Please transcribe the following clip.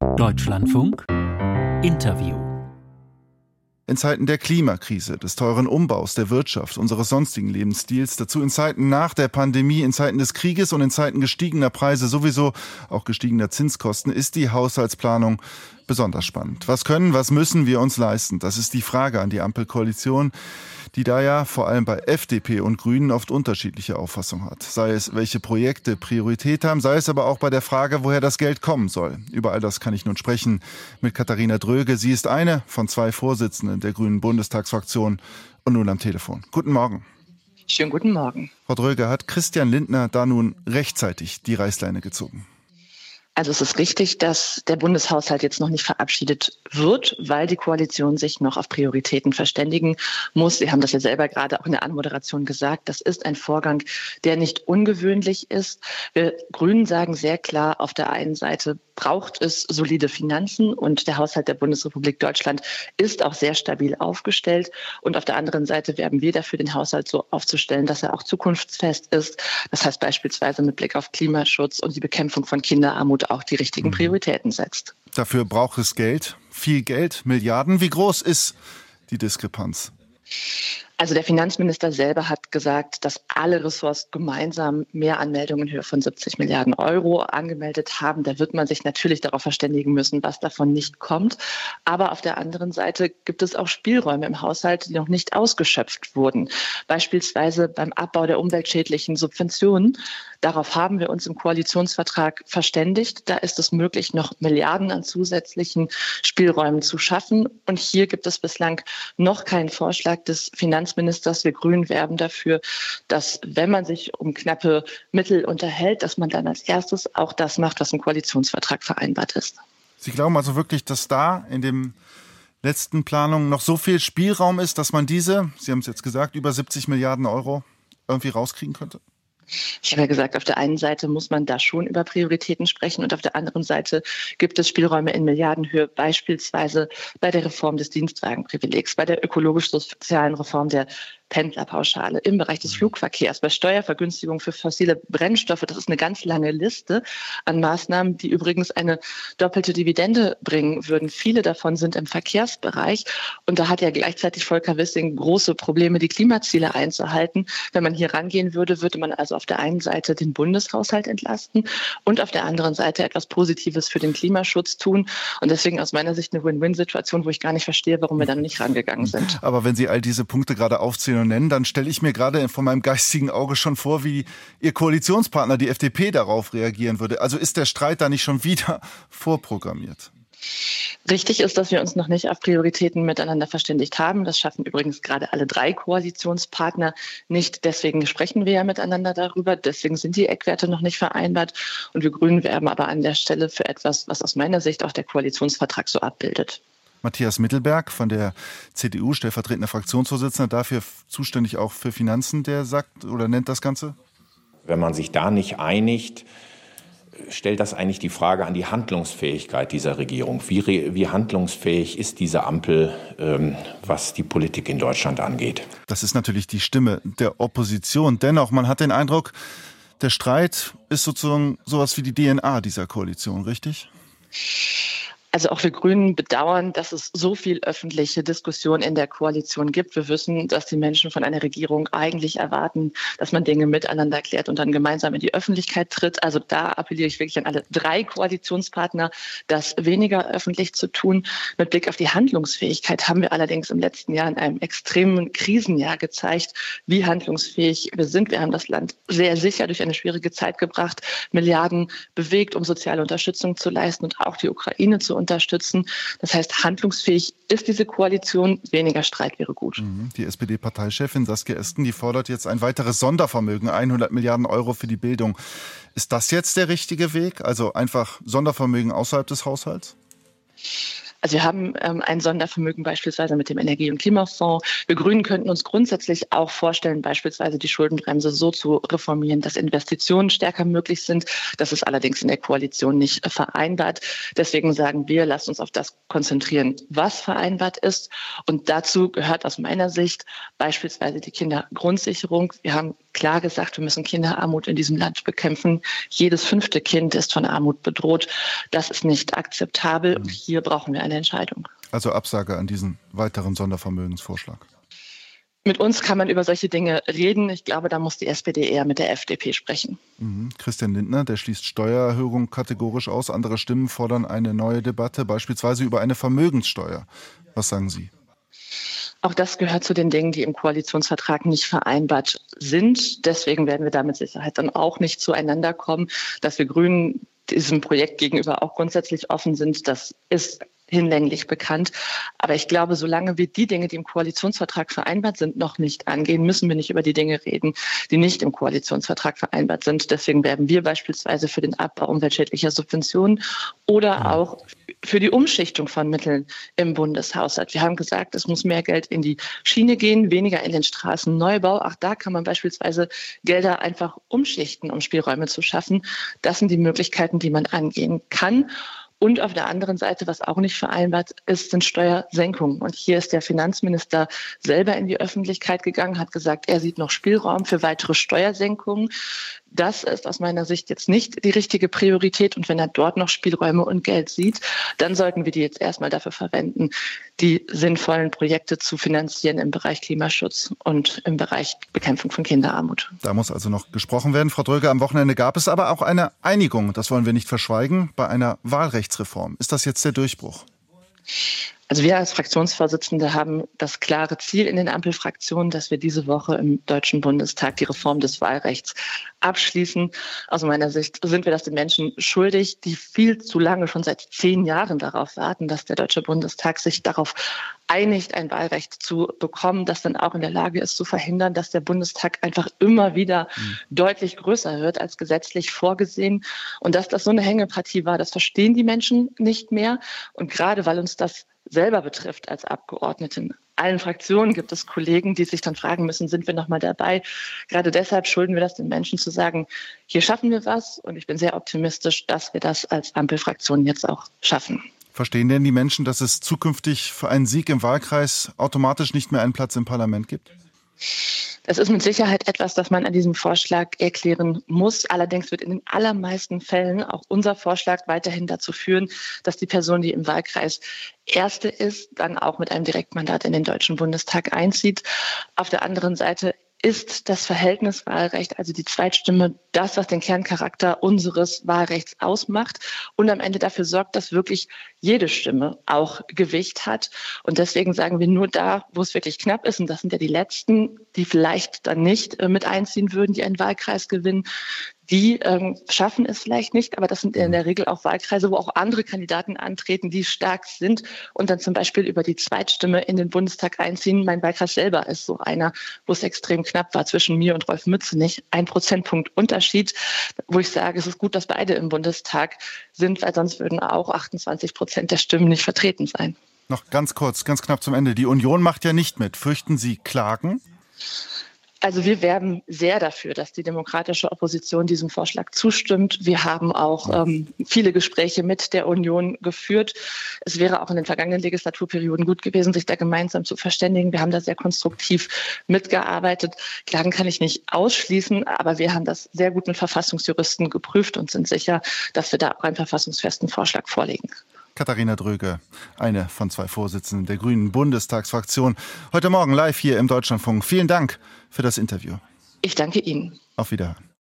Deutschlandfunk Interview. In Zeiten der Klimakrise, des teuren Umbaus der Wirtschaft, unseres sonstigen Lebensstils, dazu in Zeiten nach der Pandemie, in Zeiten des Krieges und in Zeiten gestiegener Preise, sowieso auch gestiegener Zinskosten, ist die Haushaltsplanung besonders spannend. Was können, was müssen wir uns leisten? Das ist die Frage an die Ampelkoalition die da ja vor allem bei FDP und Grünen oft unterschiedliche Auffassung hat. Sei es, welche Projekte Priorität haben, sei es aber auch bei der Frage, woher das Geld kommen soll. Über all das kann ich nun sprechen mit Katharina Dröge. Sie ist eine von zwei Vorsitzenden der Grünen Bundestagsfraktion und nun am Telefon. Guten Morgen. Schönen guten Morgen. Frau Dröge, hat Christian Lindner da nun rechtzeitig die Reißleine gezogen? Also es ist richtig, dass der Bundeshaushalt jetzt noch nicht verabschiedet wird, weil die Koalition sich noch auf Prioritäten verständigen muss. Sie haben das ja selber gerade auch in der Anmoderation gesagt. Das ist ein Vorgang, der nicht ungewöhnlich ist. Wir Grünen sagen sehr klar, auf der einen Seite braucht es solide Finanzen und der Haushalt der Bundesrepublik Deutschland ist auch sehr stabil aufgestellt. Und auf der anderen Seite werben wir dafür, den Haushalt so aufzustellen, dass er auch zukunftsfest ist. Das heißt beispielsweise mit Blick auf Klimaschutz und die Bekämpfung von Kinderarmut auch die richtigen mhm. Prioritäten setzt. Dafür braucht es Geld, viel Geld, Milliarden. Wie groß ist die Diskrepanz? Also der Finanzminister selber hat gesagt, dass alle Ressorts gemeinsam Mehranmeldungen in Höhe von 70 Milliarden Euro angemeldet haben. Da wird man sich natürlich darauf verständigen müssen, was davon nicht kommt. Aber auf der anderen Seite gibt es auch Spielräume im Haushalt, die noch nicht ausgeschöpft wurden. Beispielsweise beim Abbau der umweltschädlichen Subventionen. Darauf haben wir uns im Koalitionsvertrag verständigt. Da ist es möglich, noch Milliarden an zusätzlichen Spielräumen zu schaffen. Und hier gibt es bislang noch keinen Vorschlag des Finanzministers. Wir Grünen werben dafür, dass wenn man sich um knappe Mittel unterhält, dass man dann als erstes auch das macht, was im Koalitionsvertrag vereinbart ist. Sie glauben also wirklich, dass da in dem letzten Planung noch so viel Spielraum ist, dass man diese, Sie haben es jetzt gesagt, über 70 Milliarden Euro irgendwie rauskriegen könnte? Ich habe ja gesagt, auf der einen Seite muss man da schon über Prioritäten sprechen und auf der anderen Seite gibt es Spielräume in Milliardenhöhe, beispielsweise bei der Reform des Dienstwagenprivilegs, bei der ökologisch-sozialen Reform der Pendlerpauschale, im Bereich des Flugverkehrs, bei Steuervergünstigung für fossile Brennstoffe. Das ist eine ganz lange Liste an Maßnahmen, die übrigens eine doppelte Dividende bringen würden. Viele davon sind im Verkehrsbereich. Und da hat ja gleichzeitig Volker Wissing große Probleme, die Klimaziele einzuhalten. Wenn man hier rangehen würde, würde man also auf der einen Seite den Bundeshaushalt entlasten und auf der anderen Seite etwas Positives für den Klimaschutz tun. Und deswegen aus meiner Sicht eine Win-Win-Situation, wo ich gar nicht verstehe, warum wir dann nicht rangegangen sind. Aber wenn Sie all diese Punkte gerade aufzählen, nur nennen, dann stelle ich mir gerade von meinem geistigen Auge schon vor, wie Ihr Koalitionspartner, die FDP, darauf reagieren würde. Also ist der Streit da nicht schon wieder vorprogrammiert? Richtig ist, dass wir uns noch nicht auf Prioritäten miteinander verständigt haben. Das schaffen übrigens gerade alle drei Koalitionspartner nicht. Deswegen sprechen wir ja miteinander darüber. Deswegen sind die Eckwerte noch nicht vereinbart. Und wir Grünen werben aber an der Stelle für etwas, was aus meiner Sicht auch der Koalitionsvertrag so abbildet. Matthias Mittelberg von der CDU, stellvertretender Fraktionsvorsitzender, dafür zuständig auch für Finanzen, der sagt oder nennt das Ganze? Wenn man sich da nicht einigt, stellt das eigentlich die Frage an die Handlungsfähigkeit dieser Regierung. Wie, wie handlungsfähig ist diese Ampel, ähm, was die Politik in Deutschland angeht? Das ist natürlich die Stimme der Opposition. Dennoch, man hat den Eindruck, der Streit ist sozusagen sowas wie die DNA dieser Koalition, richtig? Also auch wir Grünen bedauern, dass es so viel öffentliche Diskussion in der Koalition gibt. Wir wissen, dass die Menschen von einer Regierung eigentlich erwarten, dass man Dinge miteinander klärt und dann gemeinsam in die Öffentlichkeit tritt. Also da appelliere ich wirklich an alle drei Koalitionspartner, das weniger öffentlich zu tun. Mit Blick auf die Handlungsfähigkeit haben wir allerdings im letzten Jahr in einem extremen Krisenjahr gezeigt, wie handlungsfähig wir sind. Wir haben das Land sehr sicher durch eine schwierige Zeit gebracht, Milliarden bewegt, um soziale Unterstützung zu leisten und auch die Ukraine zu unterstützen. Das heißt, handlungsfähig ist diese Koalition, weniger Streit wäre gut. Mhm. Die SPD-Parteichefin Saskia Esken, die fordert jetzt ein weiteres Sondervermögen, 100 Milliarden Euro für die Bildung. Ist das jetzt der richtige Weg? Also einfach Sondervermögen außerhalb des Haushalts? Also wir haben ähm, ein Sondervermögen beispielsweise mit dem Energie- und Klimafonds. Wir Grünen könnten uns grundsätzlich auch vorstellen, beispielsweise die Schuldenbremse so zu reformieren, dass Investitionen stärker möglich sind. Das ist allerdings in der Koalition nicht äh, vereinbart. Deswegen sagen wir, lasst uns auf das konzentrieren, was vereinbart ist. Und dazu gehört aus meiner Sicht beispielsweise die Kindergrundsicherung. Wir haben klar gesagt, wir müssen Kinderarmut in diesem Land bekämpfen. Jedes fünfte Kind ist von Armut bedroht. Das ist nicht akzeptabel. Und hier brauchen wir eine Entscheidung. Also Absage an diesen weiteren Sondervermögensvorschlag. Mit uns kann man über solche Dinge reden. Ich glaube, da muss die SPD eher mit der FDP sprechen. Mhm. Christian Lindner, der schließt Steuererhöhung kategorisch aus. Andere Stimmen fordern eine neue Debatte, beispielsweise über eine Vermögenssteuer. Was sagen Sie? Auch das gehört zu den Dingen, die im Koalitionsvertrag nicht vereinbart sind. Deswegen werden wir da mit Sicherheit dann auch nicht zueinander kommen. Dass wir Grünen diesem Projekt gegenüber auch grundsätzlich offen sind, das ist hinlänglich bekannt. Aber ich glaube, solange wir die Dinge, die im Koalitionsvertrag vereinbart sind, noch nicht angehen, müssen wir nicht über die Dinge reden, die nicht im Koalitionsvertrag vereinbart sind. Deswegen werben wir beispielsweise für den Abbau umweltschädlicher Subventionen oder auch für die Umschichtung von Mitteln im Bundeshaushalt. Wir haben gesagt, es muss mehr Geld in die Schiene gehen, weniger in den Straßenneubau. Auch da kann man beispielsweise Gelder einfach umschichten, um Spielräume zu schaffen. Das sind die Möglichkeiten, die man angehen kann. Und auf der anderen Seite, was auch nicht vereinbart ist, sind Steuersenkungen. Und hier ist der Finanzminister selber in die Öffentlichkeit gegangen, hat gesagt, er sieht noch Spielraum für weitere Steuersenkungen. Das ist aus meiner Sicht jetzt nicht die richtige Priorität. Und wenn er dort noch Spielräume und Geld sieht, dann sollten wir die jetzt erstmal dafür verwenden, die sinnvollen Projekte zu finanzieren im Bereich Klimaschutz und im Bereich Bekämpfung von Kinderarmut. Da muss also noch gesprochen werden. Frau Dröge, am Wochenende gab es aber auch eine Einigung, das wollen wir nicht verschweigen, bei einer Wahlrechtsreform. Ist das jetzt der Durchbruch? Also wir als Fraktionsvorsitzende haben das klare Ziel in den Ampelfraktionen, dass wir diese Woche im Deutschen Bundestag die Reform des Wahlrechts abschließen. Aus meiner Sicht sind wir das den Menschen schuldig, die viel zu lange, schon seit zehn Jahren darauf warten, dass der Deutsche Bundestag sich darauf einigt, ein Wahlrecht zu bekommen, das dann auch in der Lage ist zu verhindern, dass der Bundestag einfach immer wieder mhm. deutlich größer wird als gesetzlich vorgesehen. Und dass das so eine Hängepartie war, das verstehen die Menschen nicht mehr. Und gerade weil uns das selber betrifft als Abgeordneten. Allen Fraktionen gibt es Kollegen, die sich dann fragen müssen, sind wir noch mal dabei? Gerade deshalb schulden wir das den Menschen zu sagen, hier schaffen wir was und ich bin sehr optimistisch, dass wir das als Ampelfraktion jetzt auch schaffen. Verstehen denn die Menschen, dass es zukünftig für einen Sieg im Wahlkreis automatisch nicht mehr einen Platz im Parlament gibt? Das ist mit Sicherheit etwas, das man an diesem Vorschlag erklären muss. Allerdings wird in den allermeisten Fällen auch unser Vorschlag weiterhin dazu führen, dass die Person, die im Wahlkreis Erste ist, dann auch mit einem Direktmandat in den Deutschen Bundestag einzieht. Auf der anderen Seite ist das Verhältniswahlrecht, also die Zweitstimme, das, was den Kerncharakter unseres Wahlrechts ausmacht und am Ende dafür sorgt, dass wirklich jede Stimme auch Gewicht hat. Und deswegen sagen wir nur da, wo es wirklich knapp ist, und das sind ja die letzten, die vielleicht dann nicht äh, mit einziehen würden, die einen Wahlkreis gewinnen, die ähm, schaffen es vielleicht nicht, aber das sind in der Regel auch Wahlkreise, wo auch andere Kandidaten antreten, die stark sind und dann zum Beispiel über die Zweitstimme in den Bundestag einziehen. Mein Wahlkreis selber ist so einer, wo es extrem knapp war zwischen mir und Rolf Mützenich. Ein Prozentpunkt Unterschied, wo ich sage, es ist gut, dass beide im Bundestag sind, weil sonst würden auch 28 Prozent der Stimmen nicht vertreten sein. Noch ganz kurz, ganz knapp zum Ende. Die Union macht ja nicht mit. Fürchten Sie Klagen? Also wir werben sehr dafür, dass die demokratische Opposition diesem Vorschlag zustimmt. Wir haben auch ähm, viele Gespräche mit der Union geführt. Es wäre auch in den vergangenen Legislaturperioden gut gewesen, sich da gemeinsam zu verständigen. Wir haben da sehr konstruktiv mitgearbeitet. Klagen kann ich nicht ausschließen, aber wir haben das sehr gut mit Verfassungsjuristen geprüft und sind sicher, dass wir da auch einen verfassungsfesten Vorschlag vorlegen. Katharina Dröge, eine von zwei Vorsitzenden der Grünen Bundestagsfraktion. Heute Morgen live hier im Deutschlandfunk. Vielen Dank für das Interview. Ich danke Ihnen. Auf Wiederhören.